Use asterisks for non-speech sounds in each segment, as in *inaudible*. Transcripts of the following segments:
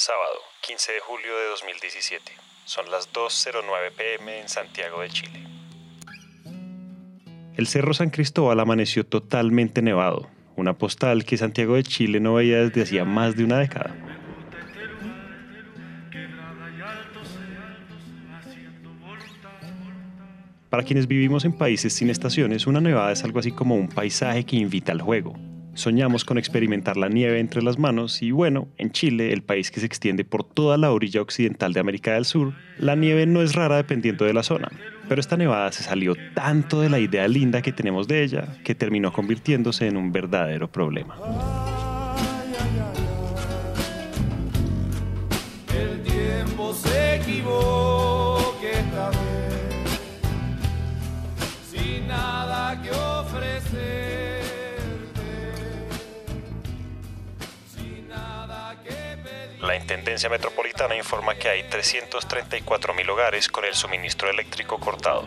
Sábado, 15 de julio de 2017. Son las 2.09 pm en Santiago de Chile. El Cerro San Cristóbal amaneció totalmente nevado, una postal que Santiago de Chile no veía desde hacía más de una década. Para quienes vivimos en países sin estaciones, una nevada es algo así como un paisaje que invita al juego, Soñamos con experimentar la nieve entre las manos y bueno, en Chile, el país que se extiende por toda la orilla occidental de América del Sur, la nieve no es rara dependiendo de la zona. Pero esta nevada se salió tanto de la idea linda que tenemos de ella que terminó convirtiéndose en un verdadero problema. La Intendencia Metropolitana informa que hay 334.000 hogares con el suministro eléctrico cortado.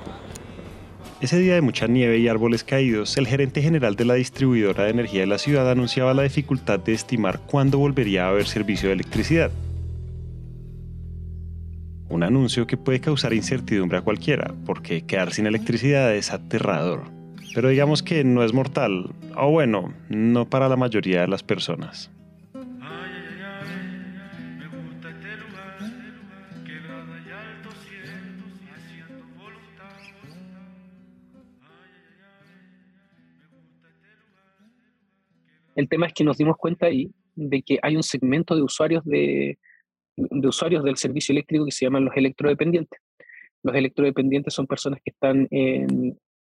Ese día de mucha nieve y árboles caídos, el gerente general de la distribuidora de energía de la ciudad anunciaba la dificultad de estimar cuándo volvería a haber servicio de electricidad. Un anuncio que puede causar incertidumbre a cualquiera, porque quedar sin electricidad es aterrador. Pero digamos que no es mortal, o bueno, no para la mayoría de las personas. El tema es que nos dimos cuenta ahí de que hay un segmento de usuarios, de, usuarios del servicio eléctrico que se llaman los electrodependientes. Los electrodependientes son personas que están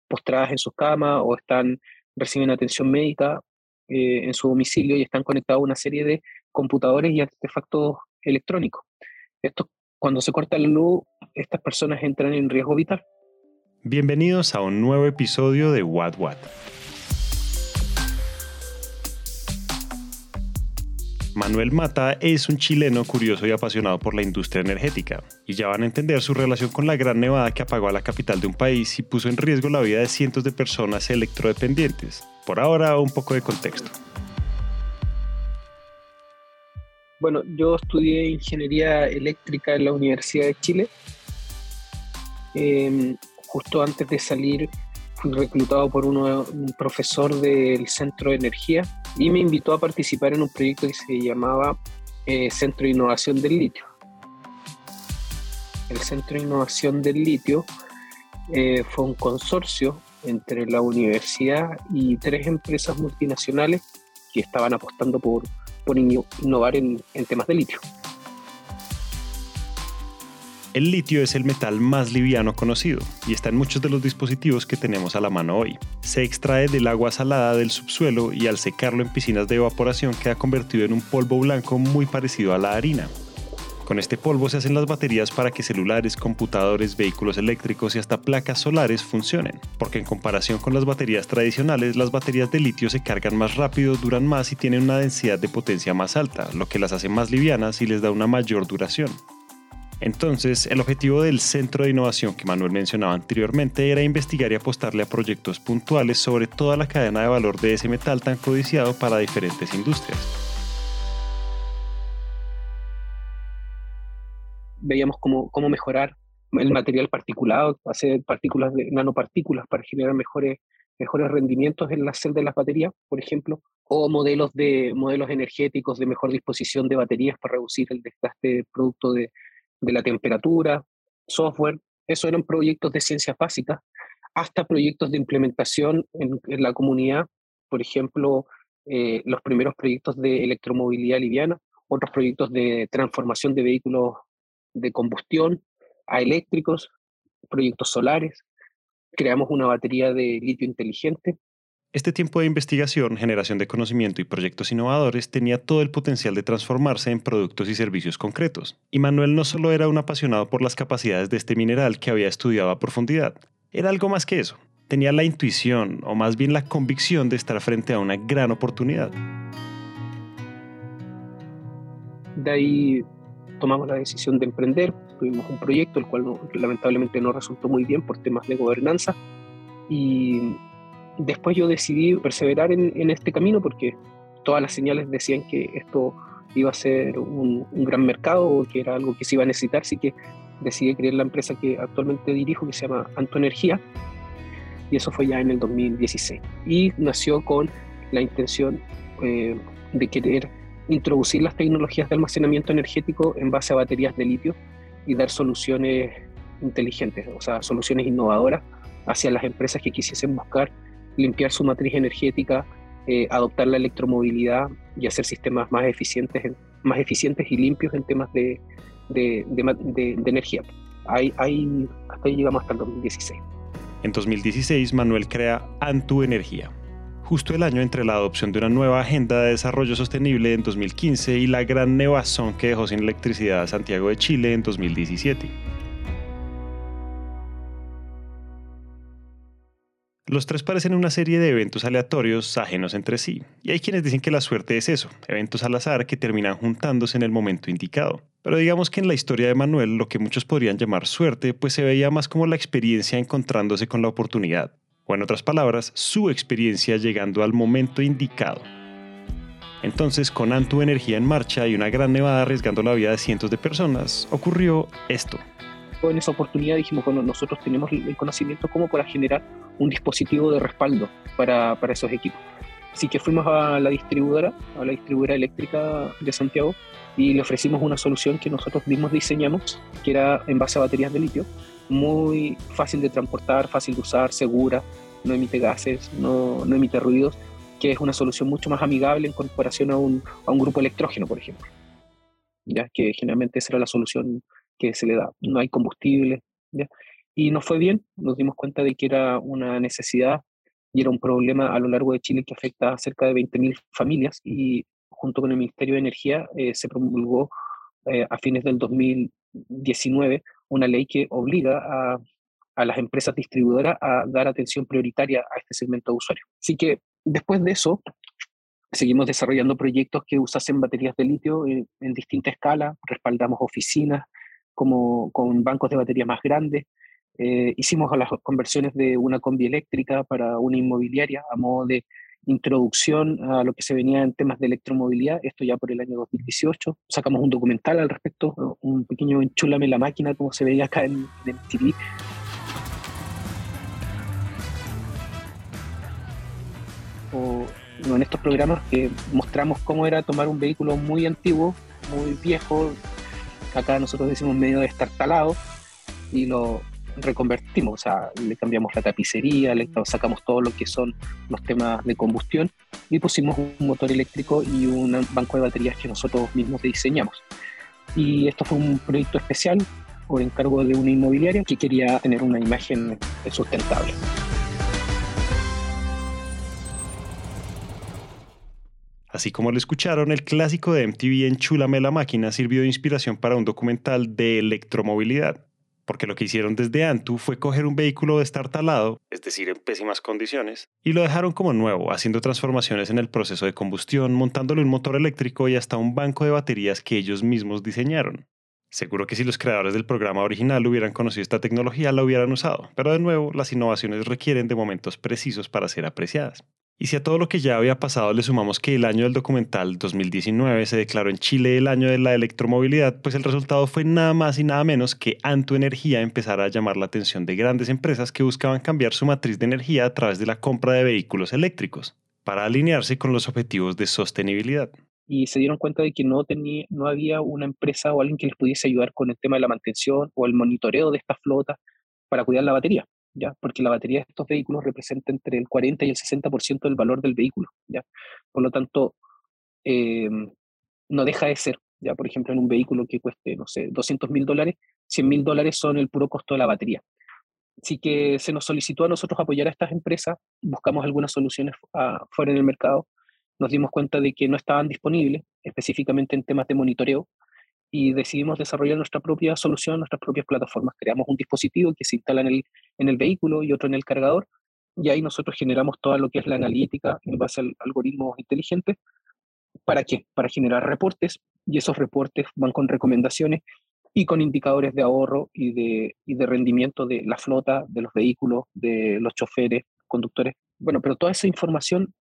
postradas en sus camas o están reciben atención médica eh, en su domicilio y están conectados a una serie de computadores y artefactos electrónicos. Esto, cuando se corta la luz, estas personas entran en riesgo vital. Bienvenidos a un nuevo episodio de What What. Manuel Mata es un chileno curioso y apasionado por la industria energética, y ya van a entender su relación con la gran nevada que apagó a la capital de un país y puso en riesgo la vida de cientos de personas electrodependientes. Por ahora, un poco de contexto. Bueno, yo estudié ingeniería eléctrica en la Universidad de Chile. Em, justo antes de salir fui reclutado por un profesor del Centro de Energía y me invitó a participar en un proyecto que se llamaba eh, Centro de Innovación del Litio. El Centro de Innovación del Litio eh, fue un consorcio entre la universidad y tres empresas multinacionales que estaban apostando por, por innovar en temas de litio. El litio es el metal más liviano conocido y está en muchos de los dispositivos que tenemos a la mano hoy. Se extrae del agua salada del subsuelo y al secarlo en piscinas de evaporación queda convertido en un polvo blanco muy parecido a la harina. Con este polvo se hacen las baterías para que celulares, computadores, vehículos eléctricos y hasta placas solares funcionen, porque en comparación con las baterías tradicionales, las baterías de litio se cargan más rápido, duran más y tienen una densidad de potencia más alta, lo que las hace más livianas y les da una mayor duración. Entonces, el objetivo del Centro de Innovación que Manuel mencionaba anteriormente era investigar y apostarle a proyectos puntuales sobre toda la cadena de valor de ese metal tan codiciado para diferentes industrias. Veíamos cómo, cómo mejorar el material particulado, hacer partículas de nanopartículas para generar mejores, mejores rendimientos en la celda de las baterías, por ejemplo, o modelos, de, modelos energéticos de mejor disposición de baterías para reducir el desgaste producto de, de la temperatura, software, eso eran proyectos de ciencias básicas, hasta proyectos de implementación en, la comunidad, por ejemplo, eh, los primeros proyectos de electromovilidad liviana, otros proyectos de transformación de vehículos de combustión a eléctricos, proyectos solares. Creamos una batería de litio inteligente este tiempo de investigación, generación de conocimiento y proyectos innovadores tenía todo el potencial de transformarse en productos y servicios concretos. Y Manuel no solo era un apasionado por las capacidades de este mineral que había estudiado a profundidad, era algo más que eso. Tenía la intuición, o más bien la convicción de estar frente a una gran oportunidad. De ahí tomamos la decisión de emprender, tuvimos un proyecto el cual lamentablemente no resultó muy bien por temas de gobernanza y después yo decidí perseverar en, este camino porque todas las señales decían que esto iba a ser un, gran mercado, que era algo que se iba a necesitar, así que decidí crear la empresa que actualmente dirijo, que se llama Anto Energía, y eso fue ya en el 2016. Y nació con la intención eh, de querer introducir las tecnologías de almacenamiento energético en base a baterías de litio y dar soluciones inteligentes, o sea, soluciones innovadoras hacia las empresas que quisiesen buscar limpiar su matriz energética, eh, adoptar la electromovilidad y hacer sistemas más eficientes, más eficientes y limpios en temas de, de, de, energía. Hay, hay, hasta ahí llegamos hasta el 2016. En 2016, Manuel crea Antu Energía, justo el año entre la adopción de una nueva agenda de desarrollo sostenible en 2015 y la gran nevazón que dejó sin electricidad a Santiago de Chile en 2017. Los tres parecen una serie de eventos aleatorios ajenos entre sí, y hay quienes dicen que la suerte es eso, eventos al azar que terminan juntándose en el momento indicado. Pero digamos que en la historia de Manuel lo que muchos podrían llamar suerte, pues se veía más como la experiencia encontrándose con la oportunidad, o en otras palabras, su experiencia llegando al momento indicado. Entonces, con Antu Energía en marcha y una gran nevada arriesgando la vida de cientos de personas, ocurrió esto en esa oportunidad dijimos, bueno, nosotros tenemos el conocimiento como para generar un dispositivo de respaldo para, para esos equipos. Así que fuimos a la distribuidora, a la distribuidora eléctrica de Santiago, y le ofrecimos una solución que nosotros mismos diseñamos, que era en base a baterías de litio, muy fácil de transportar, fácil de usar, segura, no emite gases, no, no emite ruidos, que es una solución mucho más amigable en comparación a un, a un grupo electrógeno, por ejemplo. Ya que generalmente esa era la solución que se le da, no hay combustible. Y nos fue bien, nos dimos cuenta de que era una necesidad y era un problema a lo largo de Chile que afecta a cerca de 20.000 familias y junto con el Ministerio de Energía eh, se promulgó eh, a fines del 2019 una ley que obliga a, las empresas distribuidoras a dar atención prioritaria a este segmento de usuarios. Así que después de eso, seguimos desarrollando proyectos que usasen baterías de litio en, en distinta escala, respaldamos oficinas, como con bancos de batería más grandes. Eh, hicimos las conversiones de una combi eléctrica para una inmobiliaria a modo de introducción a lo que se venía en temas de electromovilidad, esto ya por el año 2018. Sacamos un documental al respecto, un pequeño enchúlame la máquina, como se veía acá en, en TV. O en estos programas que mostramos cómo era tomar un vehículo muy antiguo, muy viejo, acá nosotros decimos medio destartalado, y lo reconvertimos, o sea, le cambiamos la tapicería, le sacamos todo lo que son los temas de combustión y pusimos un motor eléctrico y un banco de baterías que nosotros mismos diseñamos. Y esto fue un proyecto especial por encargo de una inmobiliaria que quería tener una imagen sustentable. Así como lo escucharon, el clásico de MTV Enchúlame la máquina sirvió de inspiración para un documental de electromovilidad, porque lo que hicieron desde Antu fue coger un vehículo destartalado, es decir, en pésimas condiciones, y lo dejaron como nuevo, haciendo transformaciones en el proceso de combustión, montándole un motor eléctrico y hasta un banco de baterías que ellos mismos diseñaron. Seguro que si los creadores del programa original hubieran conocido esta tecnología la hubieran usado, pero de nuevo las innovaciones requieren de momentos precisos para ser apreciadas. Y si a todo lo que ya había pasado le sumamos que el año del documental 2019 se declaró en Chile el año de la electromovilidad, pues el resultado fue nada más y nada menos que Antu Energía empezara a llamar la atención de grandes empresas que buscaban cambiar su matriz de energía a través de la compra de vehículos eléctricos, para alinearse con los objetivos de sostenibilidad. Y se dieron cuenta de que no, tenía, no había una empresa o alguien que les pudiese ayudar con el tema de la mantención o el monitoreo de esta flota para cuidar la batería. ¿Ya? Porque la batería de estos vehículos representa entre el 40 y el 60% del valor del vehículo, ¿ya? Por lo tanto, em, no deja de ser, ¿ya? Por ejemplo, en un vehículo que cueste, no sé, 200 mil dólares, 100 mil dólares son el puro costo de la batería. Así que se nos solicitó a nosotros apoyar a estas empresas, buscamos algunas soluciones fuera en el mercado, nos dimos cuenta de que no estaban disponibles, específicamente en temas de monitoreo, y decidimos desarrollar nuestra propia solución, nuestras propias plataformas. Creamos un dispositivo que se instala en el, en el vehículo y otro en el cargador, y ahí nosotros generamos toda lo que es la analítica en base a algoritmos inteligentes. ¿Para qué? Para generar reportes, y esos reportes van con recomendaciones y con indicadores de ahorro y de, y de rendimiento de la flota, de los vehículos, de los choferes, conductores. Bueno, pero toda esa información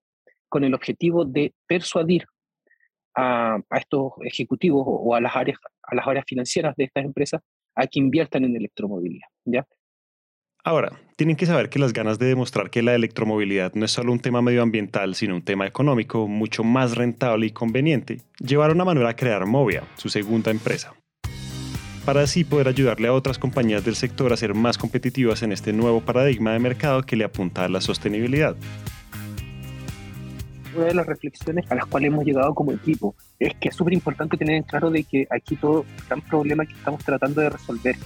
con el objetivo de persuadir a, estos ejecutivos o, a, las áreas, a las áreas financieras de estas empresas a que inviertan en electromovilidad. ¿ya? Ahora, tienen que saber que las ganas de demostrar que la electromovilidad no es solo un tema medioambiental, sino un tema económico mucho más rentable y conveniente, llevaron a Manuel a crear Movia, su segunda empresa, para así poder ayudarle a otras compañías del sector a ser más competitivas en este nuevo paradigma de mercado que le apunta a la sostenibilidad. Una de las reflexiones a las cuales hemos llegado como equipo es que es súper importante tener en claro de que aquí todo el gran problema que estamos tratando de resolver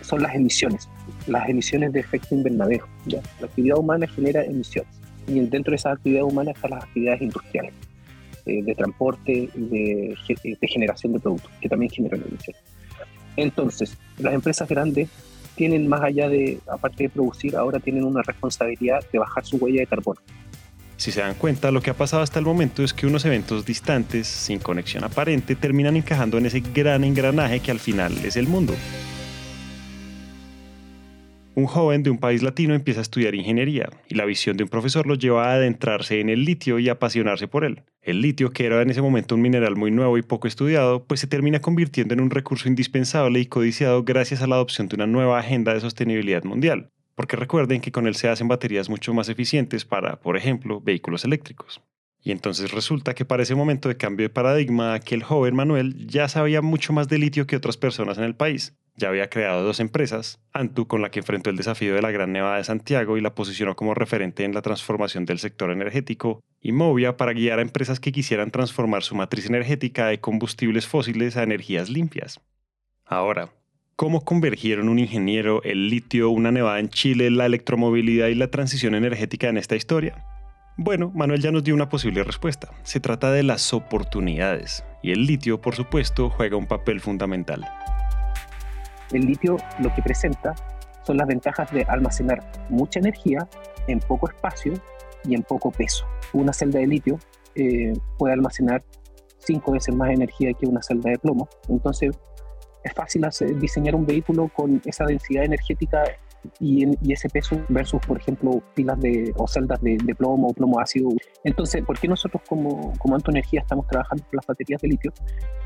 son las emisiones, las emisiones de efecto invernadero. ¿ya? La actividad humana genera emisiones y dentro de esa actividad humana están las actividades industriales, eh, de transporte de, de, generación de productos, que también generan emisiones. Entonces, las empresas grandes tienen más allá de, aparte de producir, ahora tienen una responsabilidad de bajar su huella de carbono. Si se dan cuenta, lo que ha pasado hasta el momento es que unos eventos distantes, sin conexión aparente, terminan encajando en ese gran engranaje que al final es el mundo. Un joven de un país latino empieza a estudiar ingeniería y la visión de un profesor lo lleva a adentrarse en el litio y apasionarse por él. El litio, que era en ese momento un mineral muy nuevo y poco estudiado, pues se termina convirtiendo en un recurso indispensable y codiciado gracias a la adopción de una nueva agenda de sostenibilidad mundial. Porque recuerden que con él se hacen baterías mucho más eficientes para, por ejemplo, vehículos eléctricos. Y entonces resulta que para ese momento de cambio de paradigma, aquel joven Manuel ya sabía mucho más de litio que otras personas en el país ya había creado dos empresas, Antu con la que enfrentó el desafío de la Gran Nevada de Santiago y la posicionó como referente en la transformación del sector energético, y Movia para guiar a empresas que quisieran transformar su matriz energética de combustibles fósiles a energías limpias. Ahora, ¿cómo convergieron un ingeniero, el litio, una nevada en Chile, la electromovilidad y la transición energética en esta historia? Bueno, Manuel ya nos dio una posible respuesta. Se trata de las oportunidades, y el litio, por supuesto, juega un papel fundamental. El litio lo que presenta son las ventajas de almacenar mucha energía en poco espacio y en poco peso. Una celda de litio eh, puede almacenar cinco veces más energía que una celda de plomo. Entonces, es fácil diseñar un vehículo con esa densidad energética y, ese peso versus, por ejemplo, pilas de, o celdas de, plomo o plomo ácido. Entonces, ¿por qué nosotros como, como Anto Energía estamos trabajando con las baterías de litio?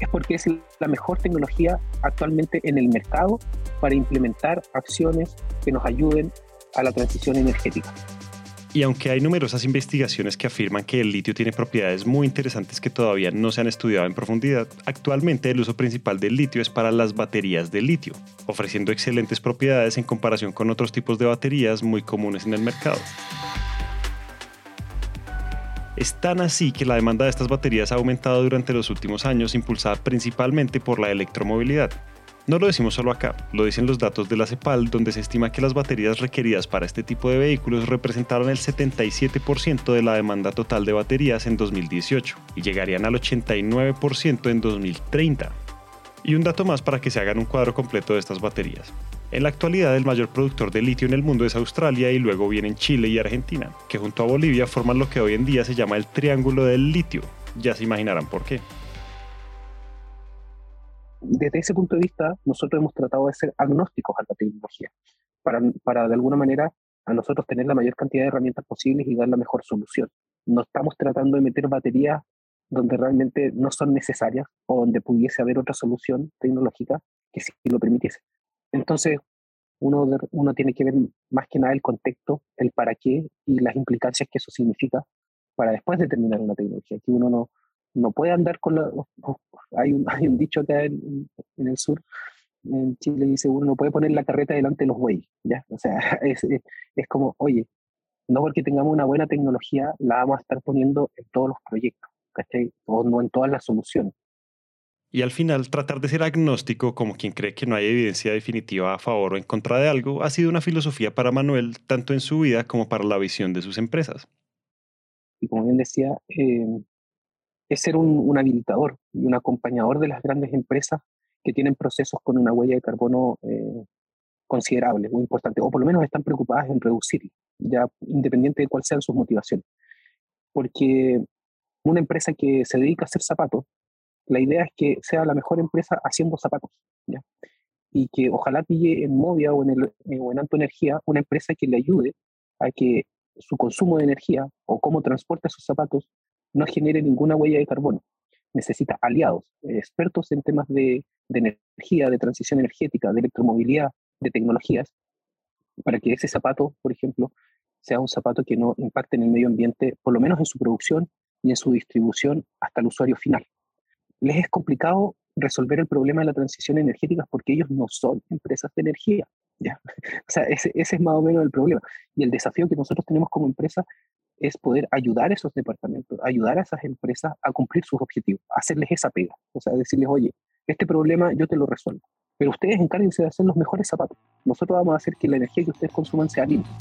Es porque es la mejor tecnología actualmente en el mercado para implementar acciones que nos ayuden a la transición energética. Y aunque hay numerosas investigaciones que afirman que el litio tiene propiedades muy interesantes que todavía no se han estudiado en profundidad, actualmente el uso principal del litio es para las baterías de litio, ofreciendo excelentes propiedades en comparación con otros tipos de baterías muy comunes en el mercado. Es tan así que la demanda de estas baterías ha aumentado durante los últimos años, impulsada principalmente por la electromovilidad, no lo decimos solo acá, lo dicen los datos de la CEPAL, donde se estima que las baterías requeridas para este tipo de vehículos representaron el 77% de la demanda total de baterías en 2018 y llegarían al 89% en 2030. Y un dato más para que se hagan un cuadro completo de estas baterías. En la actualidad el mayor productor de litio en el mundo es Australia y luego vienen Chile y Argentina, que junto a Bolivia forman lo que hoy en día se llama el Triángulo del Litio. Ya se imaginarán por qué desde ese punto de vista, nosotros hemos tratado de ser agnósticos a la tecnología, para, para de alguna manera a nosotros tener la mayor cantidad de herramientas posibles y dar la mejor solución. No estamos tratando de meter baterías donde realmente no son necesarias o donde pudiese haber otra solución tecnológica que sí lo permitiese. Entonces, uno, uno tiene que ver más que nada el contexto, el para qué y las implicancias que eso significa para después determinar una tecnología. Que uno no, no puede andar con la... Hay un, *laughs* hay un dicho acá en, en, el sur, en Chile dice, uno no puede poner la carreta delante de los bueyes, ¿ya? O sea, *laughs* es, es, como, oye, no porque tengamos una buena tecnología, la vamos a estar poniendo en todos los proyectos, ¿cachai? O no en todas las soluciones. Y al final, tratar de ser agnóstico como quien cree que no hay evidencia definitiva a favor o en contra de algo ha sido una filosofía para Manuel, tanto en su vida como para la visión de sus empresas. Y como bien decía, eh, es ser un, habilitador y un acompañador de las grandes empresas que tienen procesos con una huella de carbono eh, considerable, muy importante, o por lo menos están preocupadas en reducirlo, ya independiente de cuáles sean sus motivaciones. Porque una empresa que se dedica a hacer zapatos, la idea es que sea la mejor empresa haciendo zapatos, ¿ya? y que ojalá pille en Movia o en, el, eh, o en Alto Energía una empresa que le ayude a que su consumo de energía o cómo transporta sus zapatos no genere ninguna huella de carbono. necesita aliados, expertos en temas de, energía, de transición energética, de electromovilidad, de tecnologías, para que ese zapato, por ejemplo, sea un zapato que no impacte en el medio ambiente, por lo menos en su producción y en su distribución hasta el usuario final. Les es complicado resolver el problema de la transición energética porque ellos no son empresas de energía. *laughs* O sea, ese es más o menos el problema. Y el desafío que nosotros tenemos como empresa es poder ayudar a esos departamentos, ayudar a esas empresas a cumplir sus objetivos, hacerles esa pega. O sea, decirles, oye, este problema yo te lo resuelvo, pero ustedes encárguense de hacer los mejores zapatos. Nosotros vamos a hacer que la energía que ustedes consuman sea limpia.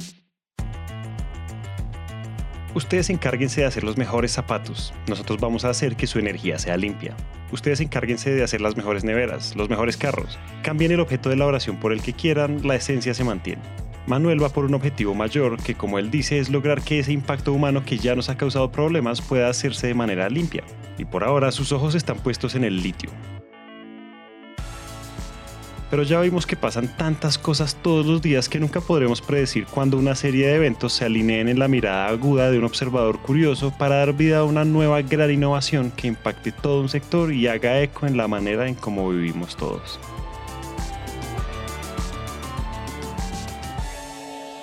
Ustedes encárguense de hacer los mejores zapatos. Nosotros vamos a hacer que su energía sea limpia. Ustedes encárguense de hacer las mejores neveras, los mejores carros. Cambien el objeto de la oración por el que quieran, la esencia se mantiene. Manuel va por un objetivo mayor que, como él dice, es lograr que ese impacto humano que ya nos ha causado problemas pueda hacerse de manera limpia. Y por ahora sus ojos están puestos en el litio, pero ya vimos que pasan tantas cosas todos los días que nunca podremos predecir cuándo una serie de eventos se alineen en la mirada aguda de un observador curioso para dar vida a una nueva gran innovación que impacte todo un sector y haga eco en la manera en cómo vivimos todos.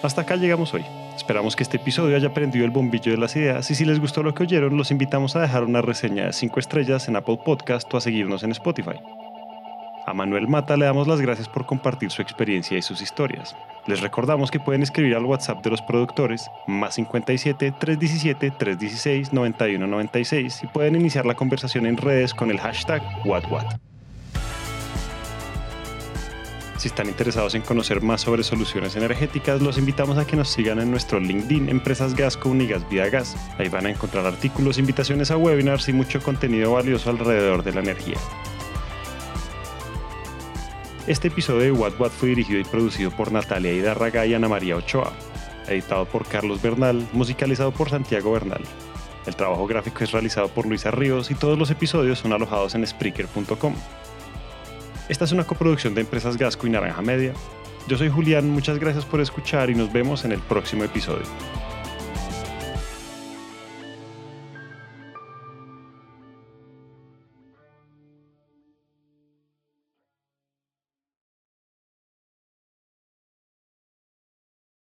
Hasta acá llegamos hoy. Esperamos que este episodio haya prendido el bombillo de las ideas y si les gustó lo que oyeron, los invitamos a dejar una reseña de 5 estrellas en Apple Podcast o a seguirnos en Spotify. A Manuel Mata le damos las gracias por compartir su experiencia y sus historias. Les recordamos que pueden escribir al WhatsApp de los productores, más 57 317 316 9196 y pueden iniciar la conversación en redes con el hashtag WhatWhat. Si están interesados en conocer más sobre soluciones energéticas, los invitamos a que nos sigan en nuestro LinkedIn Empresas Gas con Unigas Vida Gas. Ahí van a encontrar artículos, invitaciones a webinars y mucho contenido valioso alrededor de la energía. Este episodio de What What fue dirigido y producido por Natalia Hidarraga y Ana María Ochoa, editado por Carlos Bernal, musicalizado por Santiago Bernal. El trabajo gráfico es realizado por Luisa Ríos y todos los episodios son alojados en Spreaker.com. Esta es una coproducción de Empresas Gasco y Naranja Media. Yo soy Julián, muchas gracias por escuchar y nos vemos en el próximo episodio.